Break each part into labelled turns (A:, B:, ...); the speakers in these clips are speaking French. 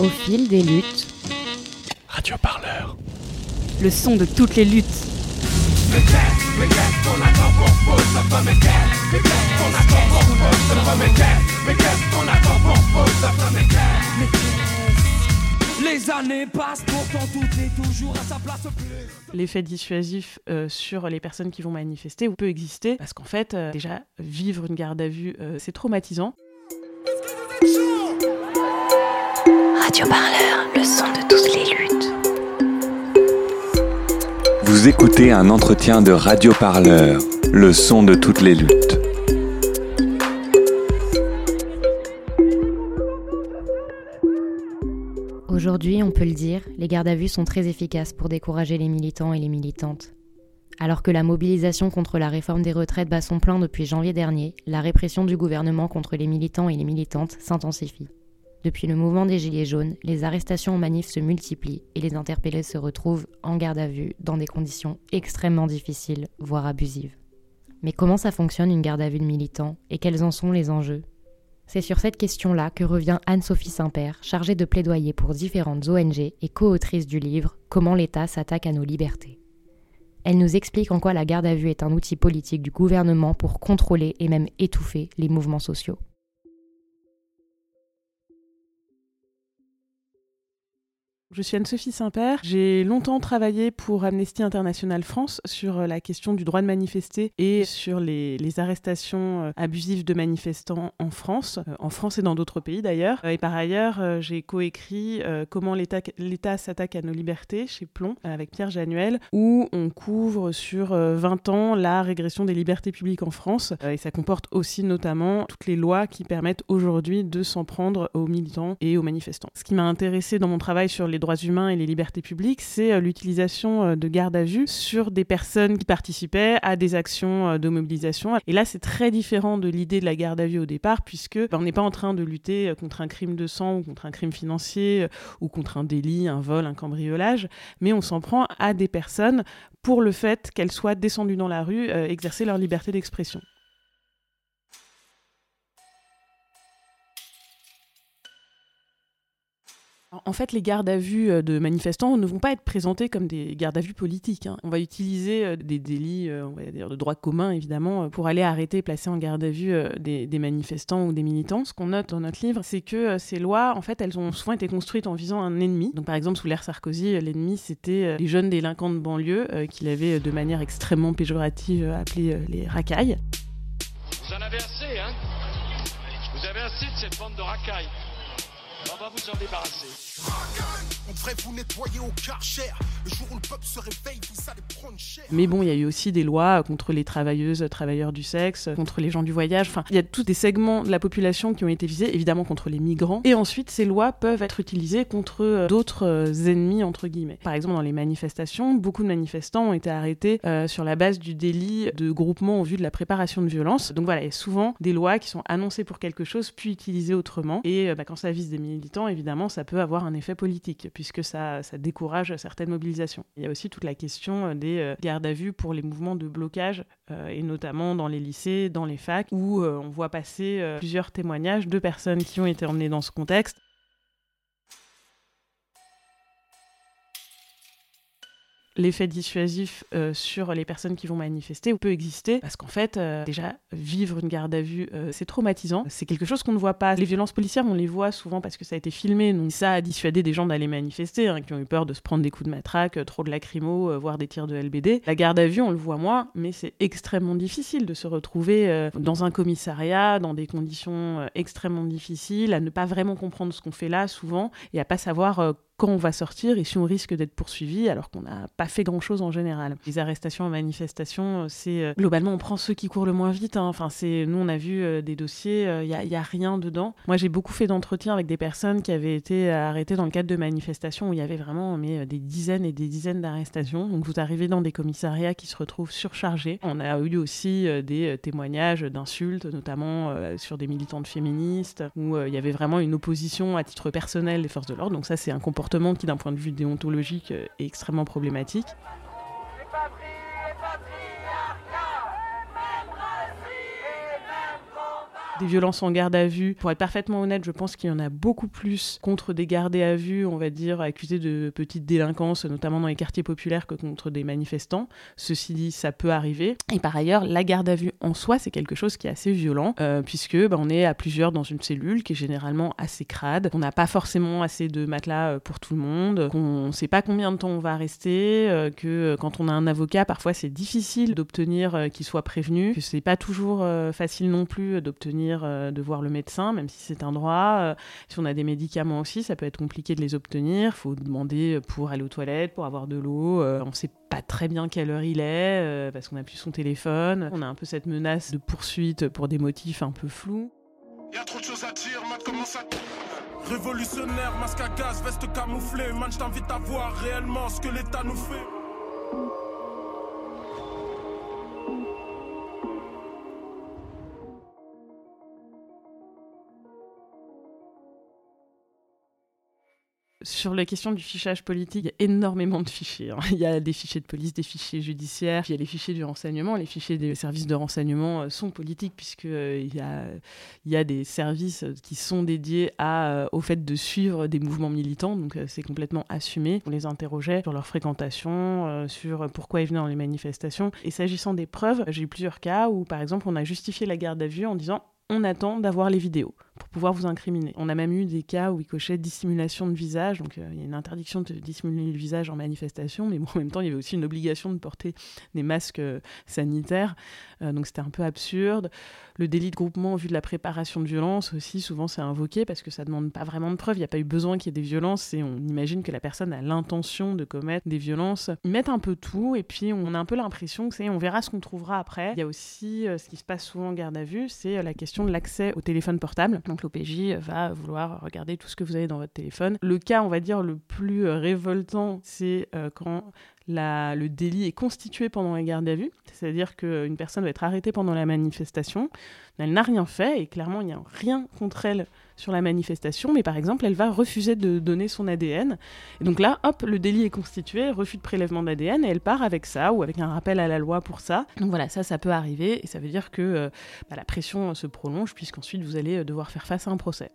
A: Au fil des luttes.
B: Radio Parleur.
A: Le son de toutes les luttes.
C: Les années passent, pourtant tout est toujours à sa place.
D: L'effet dissuasif euh, sur les personnes qui vont manifester peut exister parce qu'en fait, euh, déjà, vivre une garde à vue, euh, c'est traumatisant.
A: Radio Parleur, le son de toutes les luttes.
B: Vous écoutez un entretien de Radio Parleur, le son de toutes les luttes.
A: Aujourd'hui, on peut le dire, les gardes à vue sont très efficaces pour décourager les militants et les militantes. Alors que la mobilisation contre la réforme des retraites bat son plein depuis janvier dernier, la répression du gouvernement contre les militants et les militantes s'intensifie. Depuis le mouvement des Gilets jaunes, les arrestations en manif se multiplient et les interpellés se retrouvent en garde à vue dans des conditions extrêmement difficiles, voire abusives. Mais comment ça fonctionne une garde à vue de militants et quels en sont les enjeux? C'est sur cette question-là que revient Anne-Sophie Saint-Père, chargée de plaidoyer pour différentes ONG et co-autrice du livre Comment l'État s'attaque à nos libertés. Elle nous explique en quoi la garde à vue est un outil politique du gouvernement pour contrôler et même étouffer les mouvements sociaux.
D: Je suis Anne-Sophie Saint-Père. J'ai longtemps travaillé pour Amnesty International France sur euh, la question du droit de manifester et sur les, arrestations euh, abusives de manifestants en France, euh, en France et dans d'autres pays d'ailleurs. Et par ailleurs, j'ai coécrit Comment l'État s'attaque à nos libertés chez Plomb avec Pierre Januel, où on couvre sur 20 ans la régression des libertés publiques en France. Et ça comporte aussi notamment toutes les lois qui permettent aujourd'hui de s'en prendre aux militants et aux manifestants. Ce qui m'a intéressé dans mon travail sur les droits humains et les libertés publiques, c'est euh, l'utilisation euh, de garde à vue sur des personnes qui participaient à des actions euh, de mobilisation. Et là, c'est très différent de l'idée de la garde à vue au départ, puisque ben, on n'est pas en train de lutter contre un crime de sang ou contre un crime financier ou contre un délit, un vol, un cambriolage, mais on s'en prend à des personnes pour le fait qu'elles soient descendues dans la rue, exercer leur liberté d'expression. En fait, les gardes à vue euh, de manifestants ne vont pas être présentés comme des gardes à vue politiques. Hein. On va utiliser euh, des délits, euh, on va dire de droit commun évidemment, pour aller arrêter et placer en garde à vue des, manifestants ou des militants. Ce qu'on note dans notre livre, c'est que ces lois, en fait, elles ont souvent été construites en visant un ennemi. Donc, par exemple, sous l'ère Sarkozy, l'ennemi c'était les jeunes délinquants de banlieue qu'il avait de manière extrêmement péjorative appelé les racailles.
E: Vous en avez assez, hein? Vous avez assez de cette bande de racailles. On va vous en débarrasser.
D: Mais bon, il y a eu aussi des lois contre les travailleuses, travailleurs du sexe, contre les gens du voyage. Enfin, il y a tous des segments de la population qui ont été visés, évidemment contre les migrants. Et ensuite, ces lois peuvent être utilisées contre euh, d'autres euh, ennemis, entre guillemets. Par exemple, dans les manifestations, beaucoup de manifestants ont été arrêtés euh, sur la base du délit de groupement au vu de la préparation de violence. Donc voilà, il y a souvent des lois qui sont annoncées pour quelque chose, puis utilisées autrement. Et bah, quand ça vise des militants, évidemment, ça peut avoir un effet politique, puisque ça, ça décourage certaines mobilisations. Il y a aussi toute la question euh, des euh, gardes à vue pour les mouvements de blocage, euh, et notamment dans les lycées, dans les facs, où on voit passer plusieurs témoignages de personnes qui ont été emmenées dans ce contexte l'effet dissuasif euh, sur les personnes qui vont manifester peut exister parce qu'en fait, euh, déjà, vivre une garde à vue, euh, c'est traumatisant. C'est quelque chose qu'on ne voit pas. Les violences policières, on les voit souvent parce que ça a été filmé. Donc ça a dissuadé des gens d'aller manifester, hein, qui ont eu peur de se prendre des coups de matraque, trop de lacrymo, voire des tirs de LBD. La garde à vue, on le voit moins, mais c'est extrêmement difficile de se retrouver dans un commissariat, dans des conditions extrêmement difficiles, à ne pas vraiment comprendre ce qu'on fait là souvent et à pas savoir quand on va sortir et si on risque d'être poursuivi alors qu'on n'a pas fait grand-chose en général. Les arrestations en manifestation, c'est euh, globalement on prend ceux qui courent le moins vite. Hein. Enfin, c'est nous on a vu euh, des dossiers, il euh, n'y a, a, rien dedans. Moi j'ai beaucoup fait d'entretiens avec des personnes qui avaient été arrêtées dans le cadre de manifestations où il y avait vraiment mais, des dizaines et des dizaines d'arrestations. Donc vous arrivez dans des commissariats qui se retrouvent surchargés. On a eu aussi des témoignages d'insultes, notamment sur des militantes féministes, où il y avait vraiment une opposition à titre personnel des forces de l'ordre. Donc ça c'est un comportement qui, d'un point de vue déontologique, euh, est extrêmement problématique. Des violences en garde à vue. Pour être parfaitement honnête, je pense qu'il y en a beaucoup plus contre des gardés à vue, on va dire, accusés de petites délinquances, notamment dans les quartiers populaires, que contre des manifestants. Ceci dit, ça peut arriver. Et par ailleurs, la garde à vue en soi, c'est quelque chose qui est assez violent, euh, puisque bah, on est à plusieurs dans une cellule qui est généralement assez crade, on n'a pas forcément assez de matelas euh, pour tout le monde, qu'on ne sait pas combien de temps on va rester, euh, que quand on a un avocat, parfois c'est difficile d'obtenir qu'il soit prévenu, que c'est pas toujours facile non plus d'obtenir de voir le médecin, même si c'est un droit. si on a des médicaments aussi, ça peut être compliqué de les obtenir. Il faut demander pour aller aux toilettes, pour avoir de l'eau. on sait pas très bien quelle heure il est parce qu'on a plus son téléphone. On a un peu cette menace de poursuite pour des motifs un peu flous.
F: Y a trop de choses à dire. Révolutionnaire, masque à gaz, veste camouflée, man, je t'invite à voir réellement ce que l'État nous fait.
D: Sur la question du fichage politique, il y a énormément de fichiers. Hein. Il y a des fichiers de police, des fichiers judiciaires, il y a les fichiers du renseignement. Les fichiers des services de renseignement euh, sont politiques puisqu'il euh, y a, il y a des services qui sont dédiés euh, au fait de suivre des mouvements militants. Donc c'est complètement assumé. On les interrogeait sur leur fréquentation, sur pourquoi ils venaient dans les manifestations. Et s'agissant des preuves, j'ai eu plusieurs cas où, par exemple, on a justifié la garde à vue en disant on attend d'avoir les vidéos pour pouvoir vous incriminer. On a même eu des cas où il cochait dissimulation de visage, donc euh, il y a une interdiction de dissimuler le visage en manifestation, mais en même temps, il y avait aussi une obligation de porter des masques euh, sanitaires, euh, donc c'était un peu absurde. Le délit de groupement vu de la préparation de violence aussi, souvent c'est invoqué parce que ça demande pas vraiment de preuves, il n'y a pas eu besoin qu'il y ait des violences et on imagine que la personne a l'intention de commettre des violences. Ils mettent un peu tout et puis on a un peu l'impression que c'est on verra ce qu'on trouvera après. Il y a aussi ce qui se passe souvent en garde à vue, c'est la question de l'accès au téléphone portable. Donc l'OPJ va vouloir regarder tout ce que vous avez dans votre téléphone. Le cas, on va dire, le plus euh, révoltant, c'est euh, quand le délit est constitué pendant la garde à vue, c'est-à-dire qu'une personne va être arrêtée pendant la manifestation, elle n'a rien fait et clairement il n'y a rien contre elle sur la manifestation, mais par exemple elle va refuser de donner son ADN. Et donc là, hop, le délit est constitué, refus de prélèvement d'ADN et elle part avec ça ou avec un rappel à la loi pour ça. Donc voilà, ça, ça peut arriver et ça veut dire que euh, bah, la pression se prolonge puisqu'ensuite vous allez euh, devoir faire face à un procès.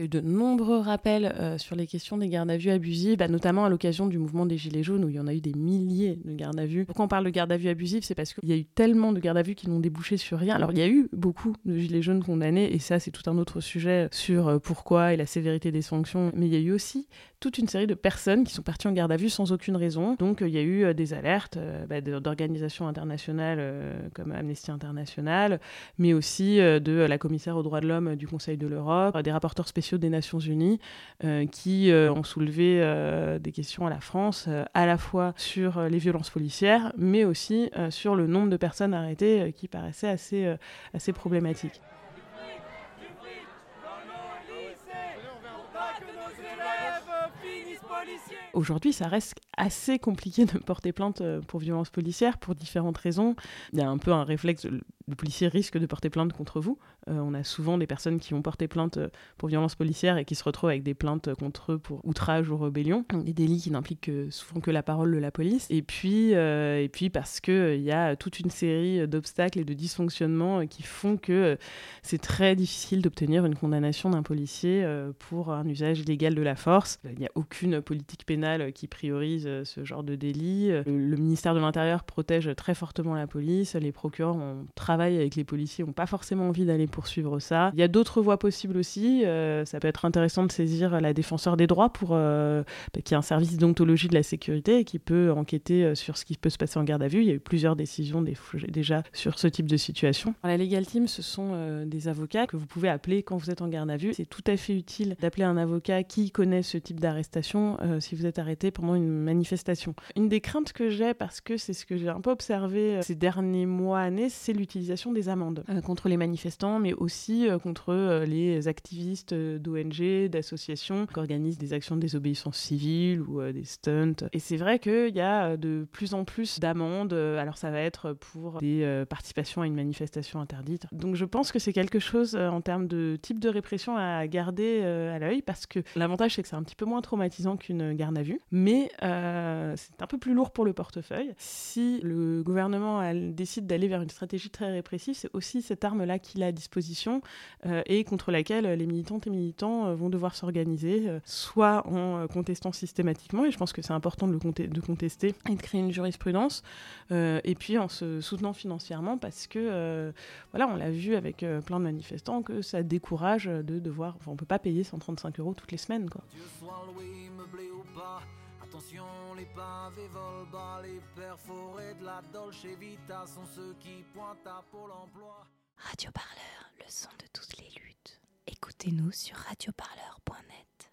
D: Il y a eu de nombreux rappels euh, sur les questions des gardes à vue abusives, bah, notamment à l'occasion du mouvement des Gilets jaunes où il y en a eu des milliers de gardes à vue. Pourquoi on parle de gardes à vue abusives? C'est parce qu'il y a eu tellement de gardes à vue qui n'ont débouché sur rien. Alors il y a eu beaucoup de Gilets jaunes condamnés et ça c'est tout un autre sujet sur euh, pourquoi et la sévérité des sanctions. Mais il y a eu aussi toute une série de personnes qui sont parties en garde à vue sans aucune raison. Donc euh, il y a eu des alertes bah, d'organisations internationales comme Amnesty International, mais aussi de la commissaire aux droits de l'homme du Conseil de l'Europe, des rapporteurs spéciaux des Nations Unies qui ont soulevé des questions à la France, à la fois sur les violences policières, mais aussi sur le nombre de personnes arrêtées qui paraissait assez, assez problématique. Aujourd'hui, ça reste assez compliqué de porter plainte euh, pour violence policière pour différentes raisons. Il y a un peu un réflexe, le policier risque de porter plainte contre vous. Euh, on a souvent des personnes qui ont porté plainte euh, pour violence policière et qui se retrouvent avec des plaintes contre eux pour outrage ou rébellion, des délits qui n'impliquent souvent que la parole de la police. Et puis, et puis parce qu'il y a toute une série d'obstacles et de dysfonctionnements qui font que c'est très difficile d'obtenir une condamnation d'un policier pour un usage illégal de la force. Il n'y a aucune politique pénale qui priorise ce genre de délit. Le ministère de l'Intérieur protège très fortement la police. Les procureurs ont travaillé avec les policiers, n'ont pas forcément envie d'aller poursuivre ça. Il y a d'autres voies possibles aussi. Euh, ça peut être intéressant de saisir la défenseur des droits pour euh, bah, qui a un service d'ontologie de la sécurité et qui peut enquêter euh, sur ce qui peut se passer en garde à vue. Il y a eu plusieurs décisions déjà sur ce type de situation. La Legal Team, ce sont des avocats que vous pouvez appeler quand vous êtes en garde à vue. C'est tout à fait utile d'appeler un avocat qui connaît ce type d'arrestation si vous êtes arrêté pendant une manifestation. Une des craintes que j'ai, parce que c'est ce que j'ai un peu observé euh, ces derniers mois, années, c'est l'utilisation des amendes euh, contre les manifestants, mais aussi euh, contre les activistes d'ONG, d'associations qui organisent des actions de désobéissance civile ou des stunts. Et c'est vrai qu'il y a de plus en plus d'amendes. Alors ça va être pour des participations à une manifestation interdite. Donc je pense que c'est quelque chose en termes de type de répression à garder à l'œil, parce que l'avantage c'est que c'est un petit peu moins traumatisant qu'une garde à vue, mais euh, c'est un peu plus lourd pour le portefeuille. Si le gouvernement décide d'aller vers une stratégie très répressive, c'est aussi cette arme-là qu'il a à disposition euh, et contre laquelle les militantes et militants vont devoir s'organiser, soit en contestant systématiquement, et je pense que c'est important de, le de contester et de créer une jurisprudence, et puis en se soutenant financièrement parce que, voilà, on l'a vu avec plein de manifestants que ça décourage de devoir, enfin, on peut pas payer 135 euros toutes les semaines, quoi. Les pavés volent bas, les perforés de la Dolce Vita sont ceux qui pointent à Pôle emploi.
A: Radio Parleur, le son de toutes les luttes. Écoutez-nous sur radioparleur.net.